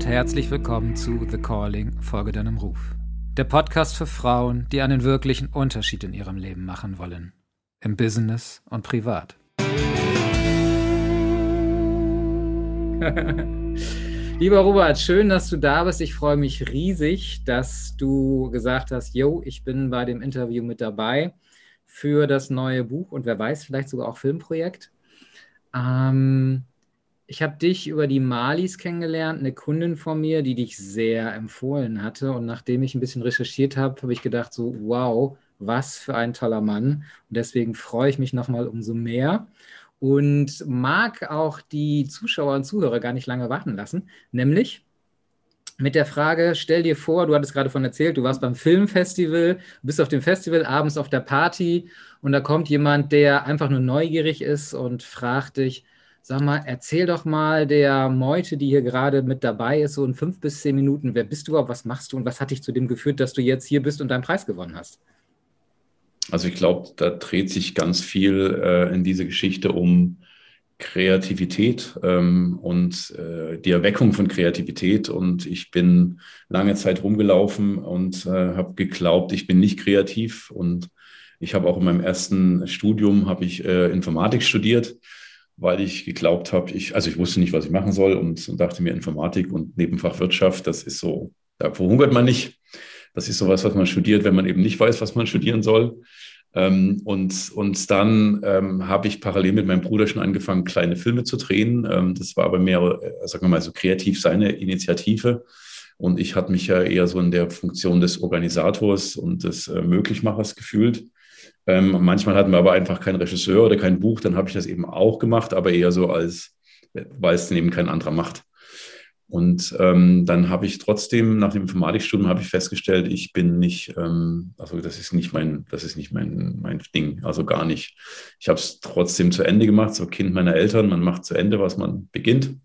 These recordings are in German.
und herzlich willkommen zu The Calling, Folge deinem Ruf. Der Podcast für Frauen, die einen wirklichen Unterschied in ihrem Leben machen wollen. Im Business und privat. Lieber Robert, schön, dass du da bist. Ich freue mich riesig, dass du gesagt hast, yo, ich bin bei dem Interview mit dabei für das neue Buch und wer weiß, vielleicht sogar auch Filmprojekt. Ähm, ich habe dich über die Malis kennengelernt, eine Kundin von mir, die dich sehr empfohlen hatte. Und nachdem ich ein bisschen recherchiert habe, habe ich gedacht, so, wow, was für ein toller Mann. Und deswegen freue ich mich nochmal umso mehr und mag auch die Zuschauer und Zuhörer gar nicht lange warten lassen. Nämlich mit der Frage, stell dir vor, du hattest gerade von erzählt, du warst beim Filmfestival, bist auf dem Festival, abends auf der Party und da kommt jemand, der einfach nur neugierig ist und fragt dich, Sag mal, erzähl doch mal der Meute, die hier gerade mit dabei ist, so in fünf bis zehn Minuten, wer bist du überhaupt, was machst du und was hat dich zu dem geführt, dass du jetzt hier bist und deinen Preis gewonnen hast? Also ich glaube, da dreht sich ganz viel äh, in diese Geschichte um Kreativität ähm, und äh, die Erweckung von Kreativität. Und ich bin lange Zeit rumgelaufen und äh, habe geglaubt, ich bin nicht kreativ. Und ich habe auch in meinem ersten Studium ich äh, Informatik studiert weil ich geglaubt habe, ich, also ich wusste nicht, was ich machen soll und, und dachte mir, Informatik und Nebenfach Wirtschaft, das ist so, da verhungert man nicht. Das ist sowas, was man studiert, wenn man eben nicht weiß, was man studieren soll. Ähm, und, und dann ähm, habe ich parallel mit meinem Bruder schon angefangen, kleine Filme zu drehen. Ähm, das war aber mehr, äh, sagen wir mal, so kreativ seine Initiative. Und ich hatte mich ja eher so in der Funktion des Organisators und des äh, Möglichmachers gefühlt. Ähm, manchmal hatten wir aber einfach keinen Regisseur oder kein Buch, dann habe ich das eben auch gemacht, aber eher so als, weil es eben kein anderer macht. Und ähm, dann habe ich trotzdem nach dem Informatikstudium habe ich festgestellt, ich bin nicht, ähm, also das ist nicht mein, das ist nicht mein, mein Ding, also gar nicht. Ich habe es trotzdem zu Ende gemacht, so Kind meiner Eltern, man macht zu Ende, was man beginnt.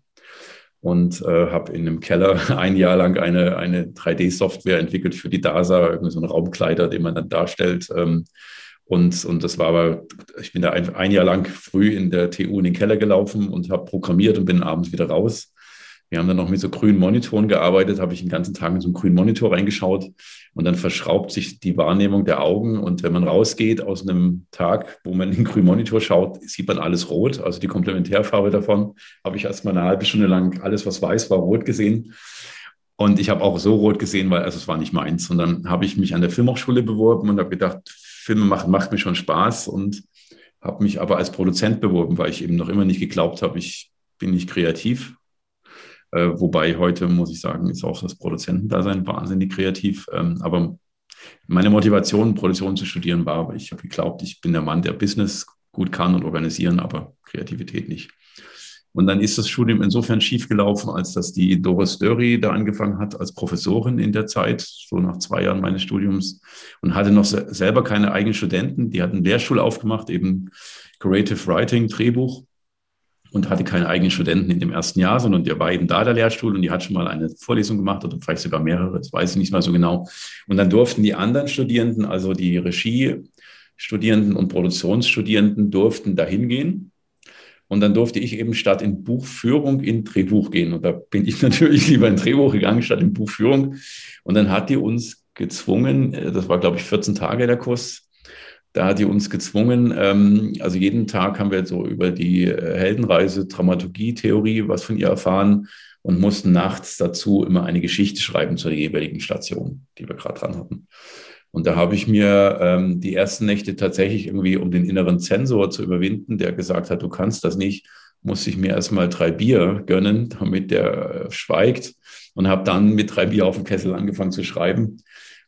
Und äh, habe in einem Keller ein Jahr lang eine, eine 3D-Software entwickelt für die DASA, irgendwie so einen Raumkleider, den man dann darstellt. Ähm, und, und das war aber, ich bin da ein, ein Jahr lang früh in der TU in den Keller gelaufen und habe programmiert und bin abends wieder raus. Wir haben dann noch mit so grünen Monitoren gearbeitet, habe ich den ganzen Tag in so einen grünen Monitor reingeschaut und dann verschraubt sich die Wahrnehmung der Augen. Und wenn man rausgeht aus einem Tag, wo man in den grünen Monitor schaut, sieht man alles rot. Also die Komplementärfarbe davon habe ich erst mal eine halbe Stunde lang alles, was weiß war, rot gesehen. Und ich habe auch so rot gesehen, weil also es war nicht meins. Und dann habe ich mich an der Filmhochschule beworben und habe gedacht, Filme machen macht mir schon Spaß und habe mich aber als Produzent beworben, weil ich eben noch immer nicht geglaubt habe, ich bin nicht kreativ. Äh, wobei heute, muss ich sagen, ist auch das Produzentendasein wahnsinnig kreativ. Ähm, aber meine Motivation, Produktion zu studieren, war, ich habe geglaubt, ich bin der Mann, der Business gut kann und organisieren, aber Kreativität nicht. Und dann ist das Studium insofern schiefgelaufen, als dass die Doris Dörri da angefangen hat als Professorin in der Zeit, so nach zwei Jahren meines Studiums, und hatte noch selber keine eigenen Studenten. Die hat einen Lehrstuhl aufgemacht, eben Creative Writing, Drehbuch, und hatte keine eigenen Studenten in dem ersten Jahr, sondern der war eben da der Lehrstuhl und die hat schon mal eine Vorlesung gemacht oder vielleicht sogar mehrere, das weiß ich nicht mal so genau. Und dann durften die anderen Studierenden, also die Regiestudierenden und Produktionsstudierenden, durften dahin gehen und dann durfte ich eben statt in Buchführung in Drehbuch gehen. Und da bin ich natürlich lieber in Drehbuch gegangen statt in Buchführung. Und dann hat die uns gezwungen, äh, das war, glaube ich, 14 Tage der Kurs, da hat die uns gezwungen, ähm, also jeden Tag haben wir so über die äh, Heldenreise, Dramaturgie, Theorie was von ihr erfahren und mussten nachts dazu immer eine Geschichte schreiben zur jeweiligen Station, die wir gerade dran hatten. Und da habe ich mir ähm, die ersten Nächte tatsächlich irgendwie, um den inneren Zensor zu überwinden, der gesagt hat, du kannst das nicht, musste ich mir erstmal drei Bier gönnen, damit der äh, schweigt. Und habe dann mit drei Bier auf dem Kessel angefangen zu schreiben.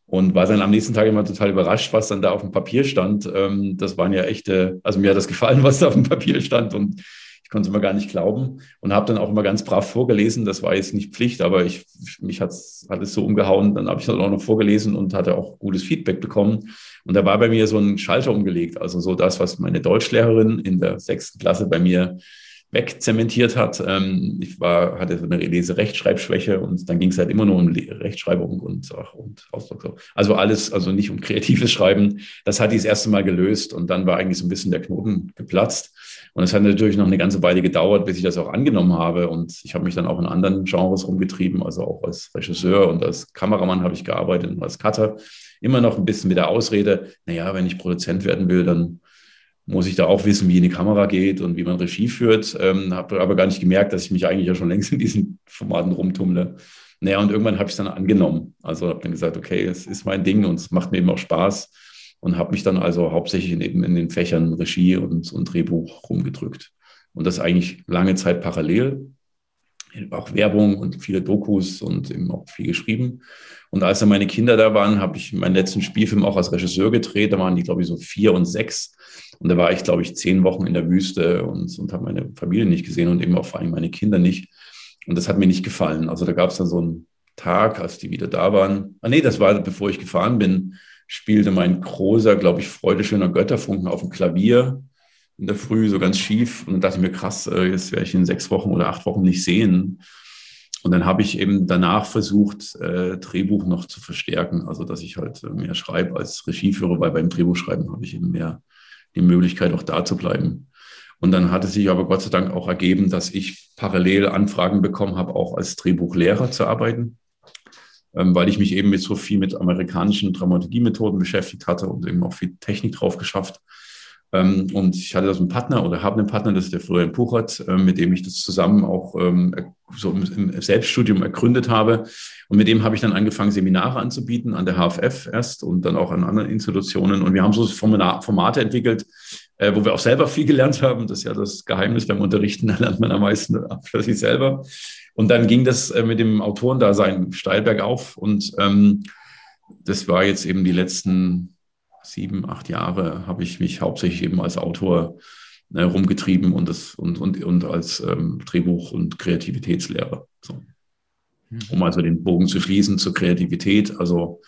Und war dann am nächsten Tag immer total überrascht, was dann da auf dem Papier stand. Ähm, das waren ja echte, also mir hat das gefallen, was da auf dem Papier stand. Und ich konnte es immer gar nicht glauben und habe dann auch immer ganz brav vorgelesen. Das war jetzt nicht Pflicht, aber ich, mich hat's, hat es so umgehauen. Dann habe ich dann auch noch vorgelesen und hatte auch gutes Feedback bekommen. Und da war bei mir so ein Schalter umgelegt. Also so das, was meine Deutschlehrerin in der sechsten Klasse bei mir wegzementiert hat. Ähm, ich war, hatte so eine Lese-Rechtschreibschwäche und dann ging es halt immer nur um Rechtschreibung und, ach, und Ausdruck. Also alles, also nicht um kreatives Schreiben. Das hat die das erste Mal gelöst und dann war eigentlich so ein bisschen der Knoten geplatzt. Und es hat natürlich noch eine ganze Weile gedauert, bis ich das auch angenommen habe. Und ich habe mich dann auch in anderen Genres rumgetrieben, also auch als Regisseur und als Kameramann habe ich gearbeitet und als Cutter. Immer noch ein bisschen mit der Ausrede, naja, wenn ich Produzent werden will, dann muss ich da auch wissen, wie eine Kamera geht und wie man Regie führt. Ähm, habe aber gar nicht gemerkt, dass ich mich eigentlich ja schon längst in diesen Formaten rumtummle. Naja, und irgendwann habe ich es dann angenommen. Also habe dann gesagt, okay, es ist mein Ding und es macht mir eben auch Spaß. Und habe mich dann also hauptsächlich in, eben in den Fächern Regie und, und Drehbuch rumgedrückt. Und das eigentlich lange Zeit parallel. Auch Werbung und viele Dokus und eben auch viel geschrieben. Und als dann meine Kinder da waren, habe ich meinen letzten Spielfilm auch als Regisseur gedreht. Da waren die, glaube ich, so vier und sechs. Und da war ich, glaube ich, zehn Wochen in der Wüste und, und habe meine Familie nicht gesehen und eben auch vor allem meine Kinder nicht. Und das hat mir nicht gefallen. Also da gab es dann so einen Tag, als die wieder da waren. Ah nee, das war, bevor ich gefahren bin, spielte mein großer, glaube ich, Freude schöner Götterfunken auf dem Klavier in der Früh, so ganz schief. Und dann dachte ich mir, krass, äh, jetzt werde ich in sechs Wochen oder acht Wochen nicht sehen. Und dann habe ich eben danach versucht, äh, Drehbuch noch zu verstärken. Also, dass ich halt mehr schreibe als Regieführer, weil beim Drehbuchschreiben habe ich eben mehr die Möglichkeit, auch da zu bleiben. Und dann hat es sich aber Gott sei Dank auch ergeben, dass ich parallel Anfragen bekommen habe, auch als Drehbuchlehrer zu arbeiten, ähm, weil ich mich eben mit so viel mit amerikanischen Dramaturgiemethoden beschäftigt hatte und eben auch viel Technik drauf geschafft. Ähm, und ich hatte da so einen Partner oder habe einen Partner, das ist der Florian Puchert, ähm, mit dem ich das zusammen auch ähm, so im Selbststudium ergründet habe. Und mit dem habe ich dann angefangen, Seminare anzubieten an der HFF erst und dann auch an anderen Institutionen. Und wir haben so Formate entwickelt, äh, wo wir auch selber viel gelernt haben. Das ist ja das Geheimnis beim Unterrichten, da lernt man am meisten für sich selber. Und dann ging das äh, mit dem Autorendasein steil bergauf. Und das war jetzt eben die letzten sieben, acht Jahre habe ich mich hauptsächlich eben als Autor äh, rumgetrieben und, das, und, und, und als ähm, Drehbuch- und Kreativitätslehrer. So. Hm. Um also den Bogen zu schließen zur Kreativität. Also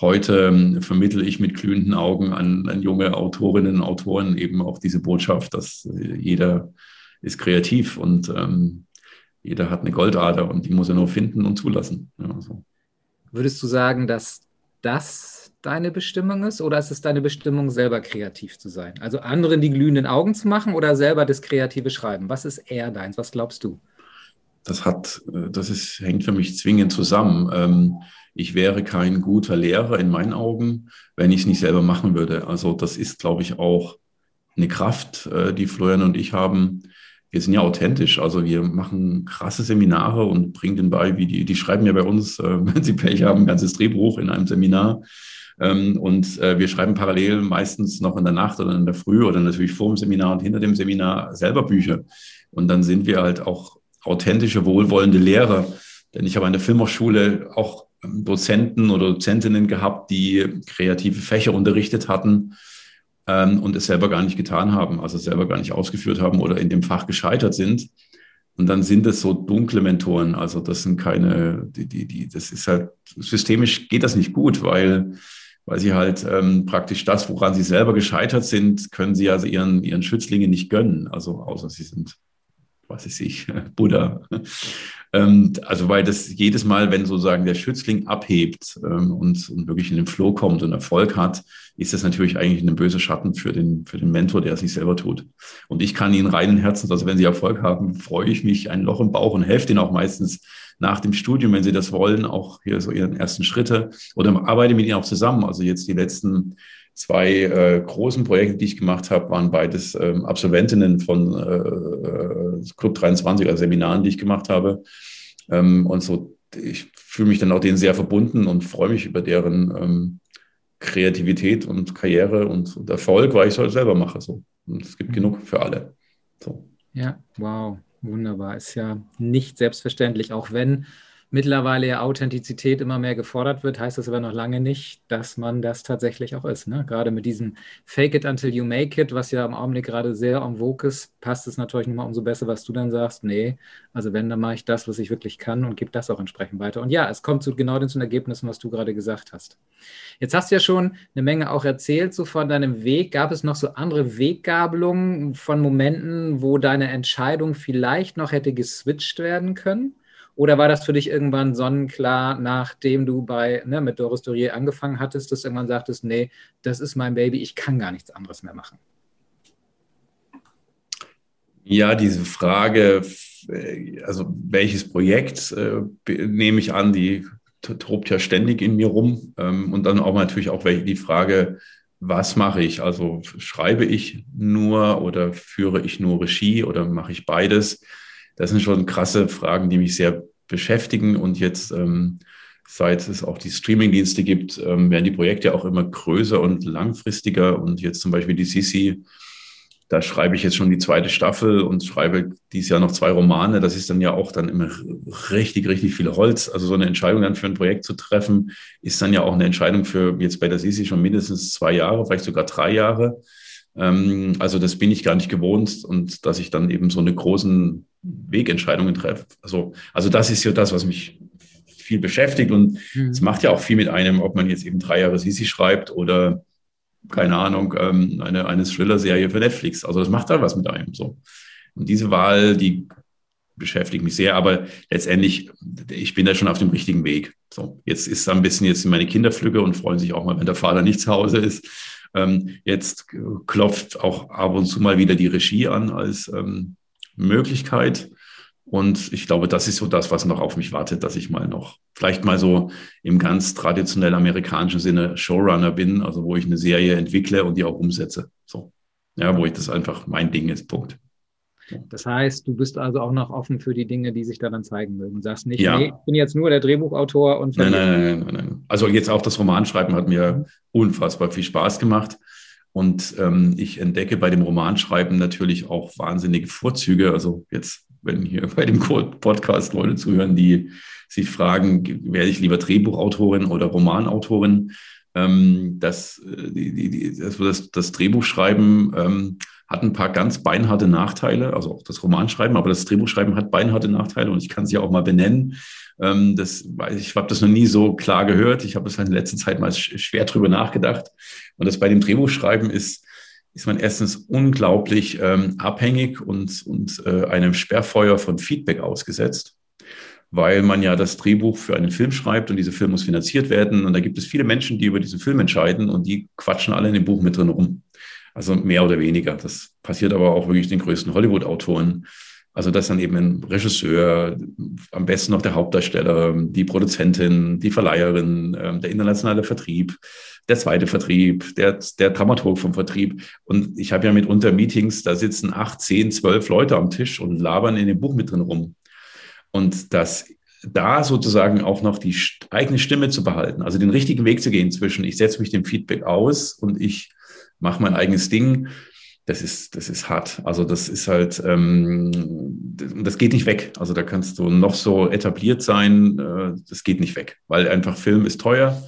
heute ähm, vermittle ich mit glühenden Augen an, an, junge Autorinnen und Autoren eben auch diese Botschaft, dass äh, jeder ist kreativ und ähm, jeder hat eine Goldader und die muss er nur finden und zulassen. Ja, so. Würdest du sagen, dass das deine Bestimmung ist oder ist es deine Bestimmung, selber kreativ zu sein? Also anderen die glühenden Augen zu machen oder selber das kreative Schreiben? Was ist eher deins? Was glaubst du? Das hat, das ist, hängt für mich zwingend zusammen. Ähm, ich wäre kein guter Lehrer in meinen Augen, wenn ich es nicht selber machen würde. Also das ist, glaube ich, auch eine Kraft, äh, die Florian und ich haben. Wir sind ja authentisch, also wir machen krasse Seminare und bringen den bei, wie die, die schreiben ja bei uns, äh, wenn sie Pech haben, ein ganzes Drehbuch in einem Seminar. Ähm, und äh, wir schreiben parallel meistens noch in der Nacht oder in der Früh oder natürlich vor dem Seminar und hinter dem Seminar selber Bücher. Und dann sind wir halt auch authentische, wohlwollende Lehrer. Denn ich habe an der Filmhochschule auch ähm, Dozenten oder Dozentinnen gehabt, die kreative Fächer unterrichtet hatten ähm, und es selber gar nicht getan haben, also selber gar nicht ausgeführt haben oder in dem Fach gescheitert sind. Und dann sind es so dunkle Mentoren. Also das sind keine, die, die, die, das ist halt, systemisch geht das nicht gut, weil weil sie halt ähm, praktisch das, woran sie selber gescheitert sind, können sie also ihren, ihren Schützlingen nicht gönnen. Also außer sie sind, was weiß ich, Buddha. ähm, also weil das jedes Mal, wenn sozusagen der Schützling abhebt ähm, und, und wirklich in den Flow kommt und Erfolg hat, ist das natürlich eigentlich ein böser Schatten für den, für den Mentor, der es nicht selber tut. Und ich kann ihnen reinen Herzens, also wenn sie Erfolg haben, freue ich mich ein Loch im Bauch und helfe ihnen auch meistens nach dem Studium, wenn sie das wollen, auch hier so ihren ersten Schritte oder arbeite mit ihnen auch zusammen. Also jetzt die letzten zwei äh, großen Projekte, die ich gemacht habe, waren beides ähm, Absolventinnen von äh, äh Club 23, also Seminaren, die ich gemacht habe. Ähm, und so, ich fühle mich dann auch denen sehr verbunden und freue mich über deren ähm, Kreativität und Karriere und, und Erfolg, weil ich es halt selber mache. So. Und es gibt mhm. genug für alle. So. Ja, wow. Wunderbar, ist ja nicht selbstverständlich, auch wenn mittlerweile ja Authentizität immer mehr gefordert wird, heißt das aber noch lange nicht, dass man das tatsächlich auch ist. Ne? Gerade mit diesem Fake it until you make it, was ja im Augenblick gerade sehr en vogue ist, passt es natürlich nochmal umso besser, was du dann sagst. Nee, also wenn, dann mache ich das, was ich wirklich kann und gebe das auch entsprechend weiter. Und ja, es kommt zu genau den Ergebnissen, was du gerade gesagt hast. Jetzt hast du ja schon eine Menge auch erzählt, so von deinem Weg. Gab es noch so andere Weggabelungen von Momenten, wo deine Entscheidung vielleicht noch hätte geswitcht werden können? Oder war das für dich irgendwann sonnenklar, nachdem du bei, ne, mit Doris Dorier angefangen hattest, dass irgendwann sagtest, nee, das ist mein Baby, ich kann gar nichts anderes mehr machen? Ja, diese Frage, äh, also welches Projekt äh, nehme ich an, die tobt ja ständig in mir rum. Ähm, und dann auch natürlich auch die Frage, was mache ich? Also schreibe ich nur oder führe ich nur Regie oder mache ich beides? Das sind schon krasse Fragen, die mich sehr beschäftigen. Und jetzt, ähm, seit es auch die Streamingdienste gibt, ähm, werden die Projekte auch immer größer und langfristiger. Und jetzt zum Beispiel die Sisi, da schreibe ich jetzt schon die zweite Staffel und schreibe dieses Jahr noch zwei Romane. Das ist dann ja auch dann immer richtig, richtig viel Holz. Also so eine Entscheidung dann für ein Projekt zu treffen, ist dann ja auch eine Entscheidung für jetzt bei der Sisi schon mindestens zwei Jahre, vielleicht sogar drei Jahre. Ähm, also das bin ich gar nicht gewohnt und dass ich dann eben so eine großen Wegentscheidungen treffe. Also, also das ist ja das, was mich viel beschäftigt und mhm. es mhm. macht ja auch viel mit einem, ob man jetzt eben drei Jahre Sisi schreibt oder keine Ahnung, ähm, eine, eine Thriller-Serie für Netflix. Also das macht da was mit einem so. Und diese Wahl, die beschäftigt mich sehr, aber letztendlich, ich bin da schon auf dem richtigen Weg. So, jetzt ist da ein bisschen jetzt meine Kinder flügge und freuen sich auch mal, wenn der Vater nicht zu Hause ist. Ähm, jetzt klopft auch ab und zu mal wieder die Regie an als ähm, Möglichkeit. Und ich glaube, das ist so das, was noch auf mich wartet, dass ich mal noch, vielleicht mal so im ganz traditionell amerikanischen Sinne Showrunner bin, also wo ich eine Serie entwickle und die auch umsetze. So. Ja, wo ich das einfach mein Ding ist. Punkt. Das heißt, du bist also auch noch offen für die Dinge, die sich da dann zeigen mögen. Du sagst nicht, ja. nee, ich bin jetzt nur der Drehbuchautor und. Nein, nein, nein, nein, nein. Also jetzt auch das Romanschreiben hat mir unfassbar viel Spaß gemacht. Und ähm, ich entdecke bei dem Romanschreiben natürlich auch wahnsinnige Vorzüge. Also jetzt, wenn hier bei dem Podcast Leute zuhören, die sich fragen, werde ich lieber Drehbuchautorin oder Romanautorin? Ähm, das, äh, die, die, das, das Drehbuchschreiben ähm, hat ein paar ganz beinharte Nachteile, also auch das Romanschreiben, aber das Drehbuchschreiben hat beinharte Nachteile und ich kann sie auch mal benennen. Ähm, das, ich habe das noch nie so klar gehört. Ich habe es in letzter Zeit mal schwer drüber nachgedacht. Und das bei dem Drehbuchschreiben ist, ist man erstens unglaublich ähm, abhängig und, und äh, einem Sperrfeuer von Feedback ausgesetzt, weil man ja das Drehbuch für einen Film schreibt und dieser Film muss finanziert werden. Und da gibt es viele Menschen, die über diesen Film entscheiden und die quatschen alle in dem Buch mit drin rum. Also mehr oder weniger. Das passiert aber auch wirklich den größten Hollywood-Autoren. Also dass dann eben ein Regisseur, am besten noch der Hauptdarsteller, die Produzentin, die Verleiherin, ähm, der internationale Vertrieb, der zweite Vertrieb, der, der Dramaturg vom Vertrieb. Und ich habe ja mitunter Meetings, da sitzen acht, zehn, zwölf Leute am Tisch und labern in dem Buch mit drin rum. Und das da sozusagen auch noch die eigene Stimme zu behalten, also den richtigen Weg zu gehen zwischen, ich setze mich dem Feedback aus und ich mache mein eigenes Ding das ist, das ist hart. Also das ist halt, ähm, das geht nicht weg. Also da kannst du noch so etabliert sein, äh, das geht nicht weg, weil einfach Film ist teuer.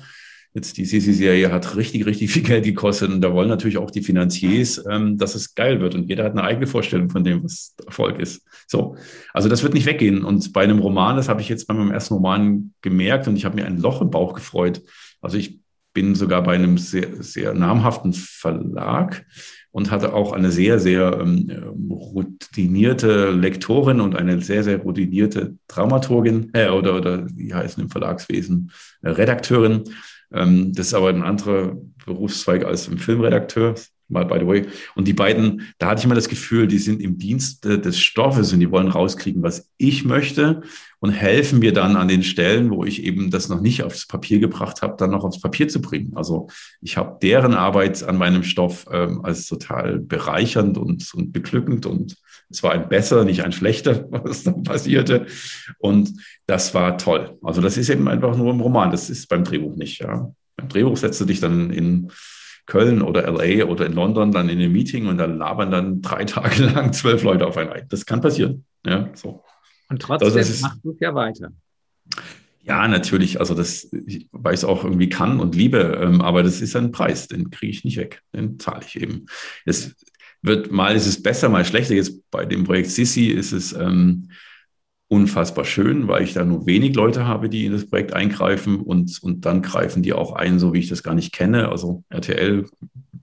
Jetzt die Sisi-Serie hat richtig, richtig viel Geld gekostet und da wollen natürlich auch die Finanziers, ähm, dass es geil wird und jeder hat eine eigene Vorstellung von dem, was Erfolg ist. So, also das wird nicht weggehen und bei einem Roman, das habe ich jetzt bei meinem ersten Roman gemerkt und ich habe mir ein Loch im Bauch gefreut. Also ich bin sogar bei einem sehr, sehr namhaften Verlag und hatte auch eine sehr, sehr ähm, routinierte Lektorin und eine sehr, sehr routinierte Dramaturgin äh, oder, oder wie heißen im Verlagswesen äh, Redakteurin. Ähm, das ist aber ein anderer Berufszweig als ein Filmredakteur mal by the way. Und die beiden, da hatte ich immer das Gefühl, die sind im Dienst des Stoffes und die wollen rauskriegen, was ich möchte und helfen mir dann an den Stellen, wo ich eben das noch nicht aufs Papier gebracht habe, dann noch aufs Papier zu bringen. Also ich habe deren Arbeit an meinem Stoff ähm, als total bereichernd und, und beglückend und es war ein besser, nicht ein schlechter, was dann passierte. Und das war toll. Also das ist eben einfach nur im Roman, das ist beim Drehbuch nicht. Ja. Beim Drehbuch setzt du dich dann in Köln oder LA oder in London dann in einem Meeting und dann labern dann drei Tage lang zwölf Leute auf ein Ei. Das kann passieren. Ja, so. Und trotzdem also machst du es ja weiter. Ja, natürlich. Also das, weil ich es auch irgendwie kann und liebe, ähm, aber das ist ein Preis, den kriege ich nicht weg. Den zahle ich eben. Es wird mal ist es besser, mal schlechter. Jetzt bei dem Projekt Sissi ist es ähm, unfassbar schön, weil ich da nur wenig Leute habe, die in das Projekt eingreifen und, und dann greifen die auch ein, so wie ich das gar nicht kenne. Also RTL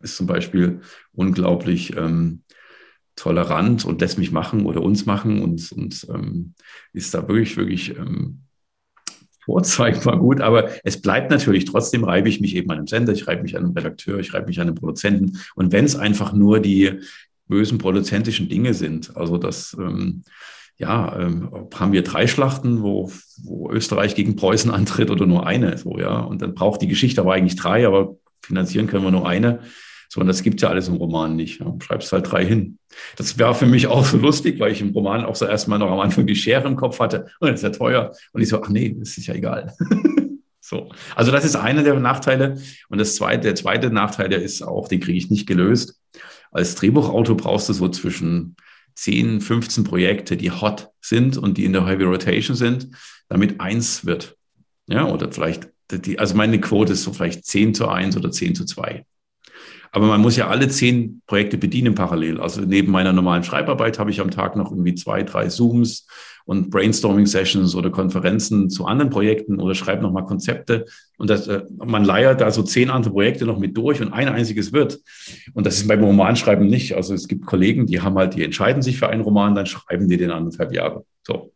ist zum Beispiel unglaublich ähm, tolerant und lässt mich machen oder uns machen und, und ähm, ist da wirklich, wirklich ähm, vorzeigbar gut, aber es bleibt natürlich, trotzdem reibe ich mich eben an einem Sender, ich reibe mich an einem Redakteur, ich reibe mich an einem Produzenten. Und wenn es einfach nur die bösen produzentischen Dinge sind, also das, ähm, ja, ähm, haben wir drei Schlachten, wo, wo Österreich gegen Preußen antritt oder nur eine, so, ja. Und dann braucht die Geschichte aber eigentlich drei, aber finanzieren können wir nur eine. So, und das gibt ja alles im Roman nicht. Ja. Schreibst halt drei hin. Das wäre für mich auch so lustig, weil ich im Roman auch so erstmal noch am Anfang die Schere im Kopf hatte. Und das ist ja teuer. Und ich so, ach nee, das ist ja egal. so. Also das ist einer der Nachteile. Und das zweite, der zweite Nachteil, der ist auch, den kriege ich nicht gelöst. Als Drehbuchautor brauchst du so zwischen 10, 15 Projekte, die hot sind und die in der Heavy Rotation sind, damit eins wird. Ja, oder vielleicht, die, also meine Quote ist so vielleicht 10 zu 1 oder 10 zu 2. Aber man muss ja alle zehn Projekte bedienen parallel. Also neben meiner normalen Schreibarbeit habe ich am Tag noch irgendwie zwei, drei Zooms und Brainstorming-Sessions oder Konferenzen zu anderen Projekten oder schreibe nochmal Konzepte. Und das, äh, man leiert da so zehn andere Projekte noch mit durch und ein einziges wird. Und das ist beim Romanschreiben nicht. Also es gibt Kollegen, die haben halt, die entscheiden sich für einen Roman, dann schreiben die den anderthalb Jahre. So.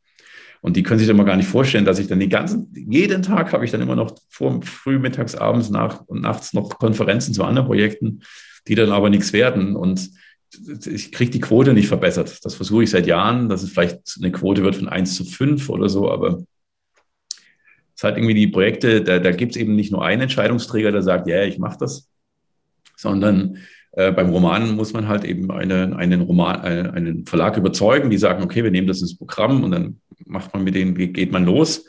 Und die können sich dann mal gar nicht vorstellen, dass ich dann den ganzen, jeden Tag habe ich dann immer noch vor, früh, mittags, abends, nach und nachts noch Konferenzen zu anderen Projekten, die dann aber nichts werden. Und ich kriege die Quote nicht verbessert. Das versuche ich seit Jahren, dass es vielleicht eine Quote wird von 1 zu 5 oder so, aber es hat irgendwie die Projekte, da, da gibt es eben nicht nur einen Entscheidungsträger, der sagt, ja, yeah, ich mache das, sondern äh, beim Roman muss man halt eben eine, einen, Roman, äh, einen Verlag überzeugen, die sagen, okay, wir nehmen das ins Programm und dann macht man mit denen, geht man los.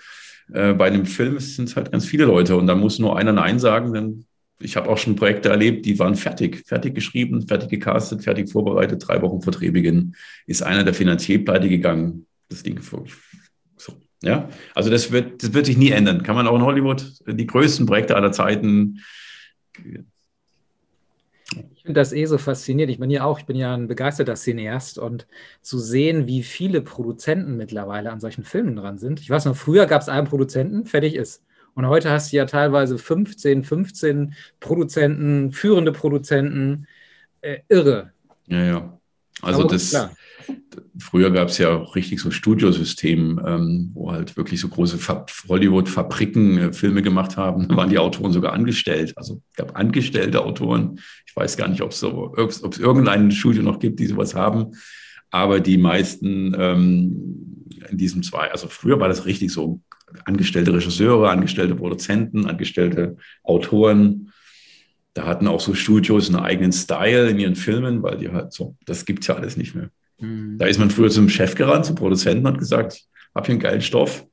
Äh, bei einem Film sind es halt ganz viele Leute und da muss nur einer Nein sagen, denn ich habe auch schon Projekte erlebt, die waren fertig, fertig geschrieben, fertig gecastet, fertig vorbereitet, drei Wochen vor Drehbeginn ist einer der Finanzier pleite gegangen. Das Ding so. Ja, also das wird, das wird sich nie ändern. Kann man auch in Hollywood die größten Projekte aller Zeiten finde das eh so faszinierend. Ich bin ja auch, ich bin ja ein begeisterter Cineast und zu sehen, wie viele Produzenten mittlerweile an solchen Filmen dran sind. Ich weiß noch, früher gab es einen Produzenten, fertig ist. Und heute hast du ja teilweise 15, 15 Produzenten, führende Produzenten. Äh, irre. Ja, ja. Also Aber das, klar. Früher gab es ja auch richtig so Studiosystem, ähm, wo halt wirklich so große Hollywood-Fabriken äh, Filme gemacht haben. Da waren die Autoren sogar angestellt. Also es gab angestellte Autoren. Ich weiß gar nicht, ob es so, irgendein Studio noch gibt, die sowas haben. Aber die meisten ähm, in diesem zwei, also früher war das richtig so angestellte Regisseure, angestellte Produzenten, angestellte Autoren. Da hatten auch so Studios einen eigenen Style in ihren Filmen, weil die halt so, das gibt es ja alles nicht mehr. Mhm. Da ist man früher zum Chef gerannt, zum Produzenten und gesagt, hab hier einen geilen Stoff.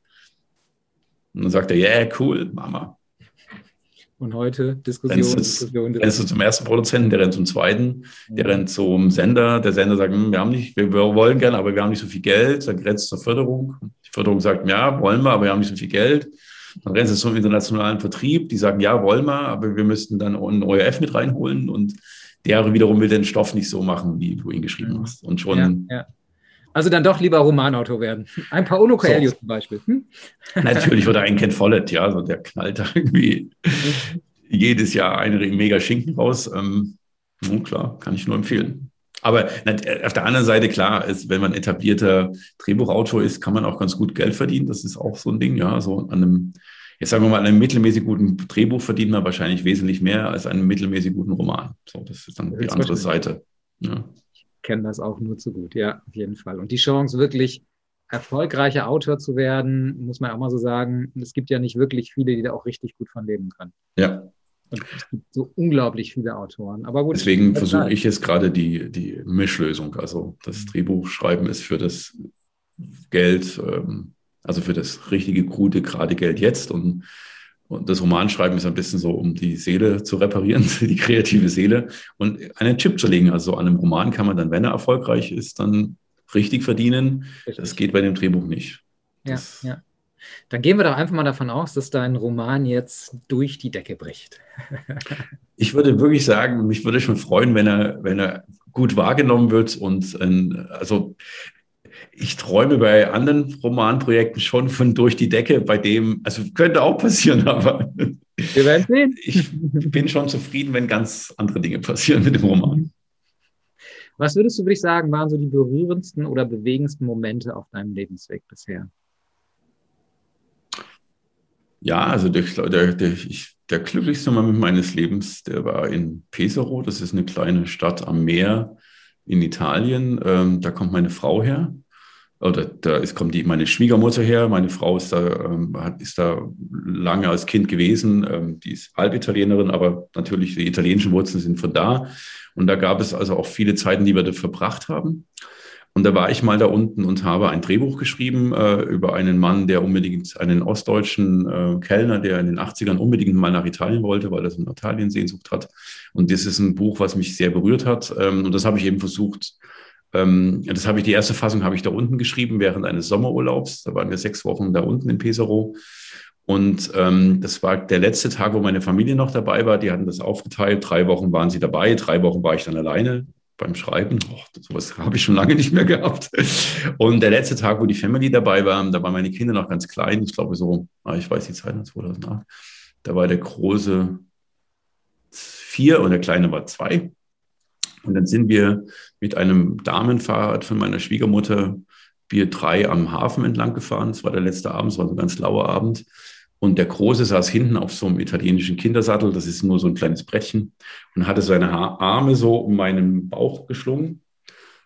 Und dann sagt er, yeah, cool, Mama. Und heute Diskussion, rennst Diskussion, Rennst du zum ersten Produzenten, der rennt zum zweiten, der rennt zum Sender, der Sender sagt, hm, wir haben nicht, wir, wir wollen gerne, aber wir haben nicht so viel Geld, dann rennst du zur Förderung. Die Förderung sagt, ja, wollen wir, aber wir haben nicht so viel Geld. Dann rennst du zum internationalen Vertrieb, die sagen, ja, wollen wir, aber wir müssten dann einen ORF mit reinholen und der wiederum will den Stoff nicht so machen, wie du ihn geschrieben mhm. hast. Und schon. Ja, ja. Also dann doch lieber Romanautor werden. Ein paar Uno Coelho so. zum Beispiel. Hm? Natürlich, oder ein Ken Follett, ja, so der knallt da irgendwie jedes Jahr eine mega Schinken raus. Ähm, nun klar, kann ich nur empfehlen. Aber auf der anderen Seite, klar, ist, wenn man etablierter Drehbuchautor ist, kann man auch ganz gut Geld verdienen. Das ist auch so ein Ding, ja, so an einem jetzt sagen wir mal, einem mittelmäßig guten Drehbuch verdient man wahrscheinlich wesentlich mehr als einem mittelmäßig guten Roman. So, das ist dann die andere Seite. Ja. Ich kenne das auch nur zu gut, ja, auf jeden Fall. Und die Chance, wirklich erfolgreicher Autor zu werden, muss man auch mal so sagen, es gibt ja nicht wirklich viele, die da auch richtig gut von leben können. Ja. Und es gibt so unglaublich viele Autoren. Aber gut. Deswegen versuche ich jetzt gerade die, die Mischlösung. Also das mhm. Drehbuchschreiben ist für das Geld ähm, also für das richtige, gute, gerade Geld jetzt. Und, und das Romanschreiben ist ein bisschen so, um die Seele zu reparieren, die kreative Seele und einen Chip zu legen. Also an einem Roman kann man dann, wenn er erfolgreich ist, dann richtig verdienen. Das geht bei dem Drehbuch nicht. Ja, ja. Dann gehen wir doch einfach mal davon aus, dass dein Roman jetzt durch die Decke bricht. ich würde wirklich sagen, mich würde schon freuen, wenn er, wenn er gut wahrgenommen wird und ein, also ich träume bei anderen Romanprojekten schon von durch die Decke, bei dem, also könnte auch passieren, aber wir werden sehen. ich bin schon zufrieden, wenn ganz andere Dinge passieren mit dem Roman. Was würdest du, würde ich sagen, waren so die berührendsten oder bewegendsten Momente auf deinem Lebensweg bisher? Ja, also der, der, der, der glücklichste Moment meines Lebens, der war in Pesaro. Das ist eine kleine Stadt am Meer in Italien. Ähm, da kommt meine Frau her oder da ist, kommt die, meine Schwiegermutter her. Meine Frau ist da, ähm, ist da lange als Kind gewesen. Ähm, die ist Halbitalienerin, aber natürlich die italienischen Wurzeln sind von da. Und da gab es also auch viele Zeiten, die wir da verbracht haben. Und da war ich mal da unten und habe ein Drehbuch geschrieben äh, über einen Mann, der unbedingt einen ostdeutschen äh, Kellner, der in den 80ern unbedingt mal nach Italien wollte, weil er so eine Italien-Sehnsucht hat. Und das ist ein Buch, was mich sehr berührt hat. Ähm, und das habe ich eben versucht, das habe ich, die erste Fassung habe ich da unten geschrieben während eines Sommerurlaubs. Da waren wir sechs Wochen da unten in Pesaro. Und ähm, das war der letzte Tag, wo meine Familie noch dabei war. Die hatten das aufgeteilt. Drei Wochen waren sie dabei, drei Wochen war ich dann alleine beim Schreiben. Oh, sowas habe ich schon lange nicht mehr gehabt. Und der letzte Tag, wo die Family dabei war, da waren meine Kinder noch ganz klein. Ich glaube so, ah, ich weiß die Zeit, 2008. Da war der große vier und der kleine war zwei. Und dann sind wir mit einem Damenfahrrad von meiner Schwiegermutter wir drei am Hafen entlang gefahren. Das war der letzte Abend, es war so ein ganz lauer Abend. Und der Große saß hinten auf so einem italienischen Kindersattel, das ist nur so ein kleines Brettchen, und hatte seine Arme so um meinen Bauch geschlungen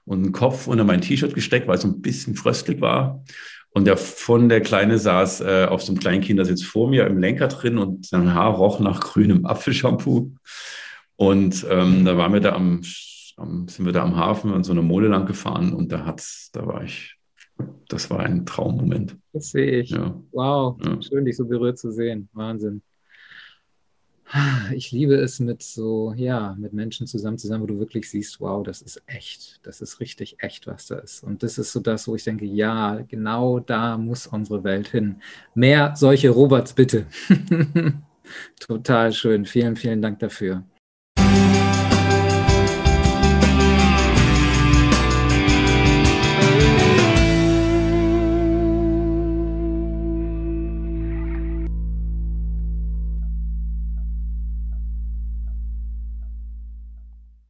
und den Kopf unter mein T-Shirt gesteckt, weil es so ein bisschen fröstlich war. Und der von der Kleine saß äh, auf so einem kleinen Kindersitz vor mir im Lenker drin und sein Haar roch nach grünem Apfelshampoo. Und ähm, da waren wir da am, am, sind wir da am Hafen an so einer Mole lang gefahren und da hat's, da war ich, das war ein Traummoment. Das sehe ich. Ja. Wow, ja. schön, dich so berührt zu sehen. Wahnsinn. Ich liebe es mit so, ja, mit Menschen zusammen zu sein, wo du wirklich siehst, wow, das ist echt, das ist richtig echt, was da ist. Und das ist so das, wo ich denke, ja, genau da muss unsere Welt hin. Mehr solche Robots bitte. Total schön. Vielen, vielen Dank dafür.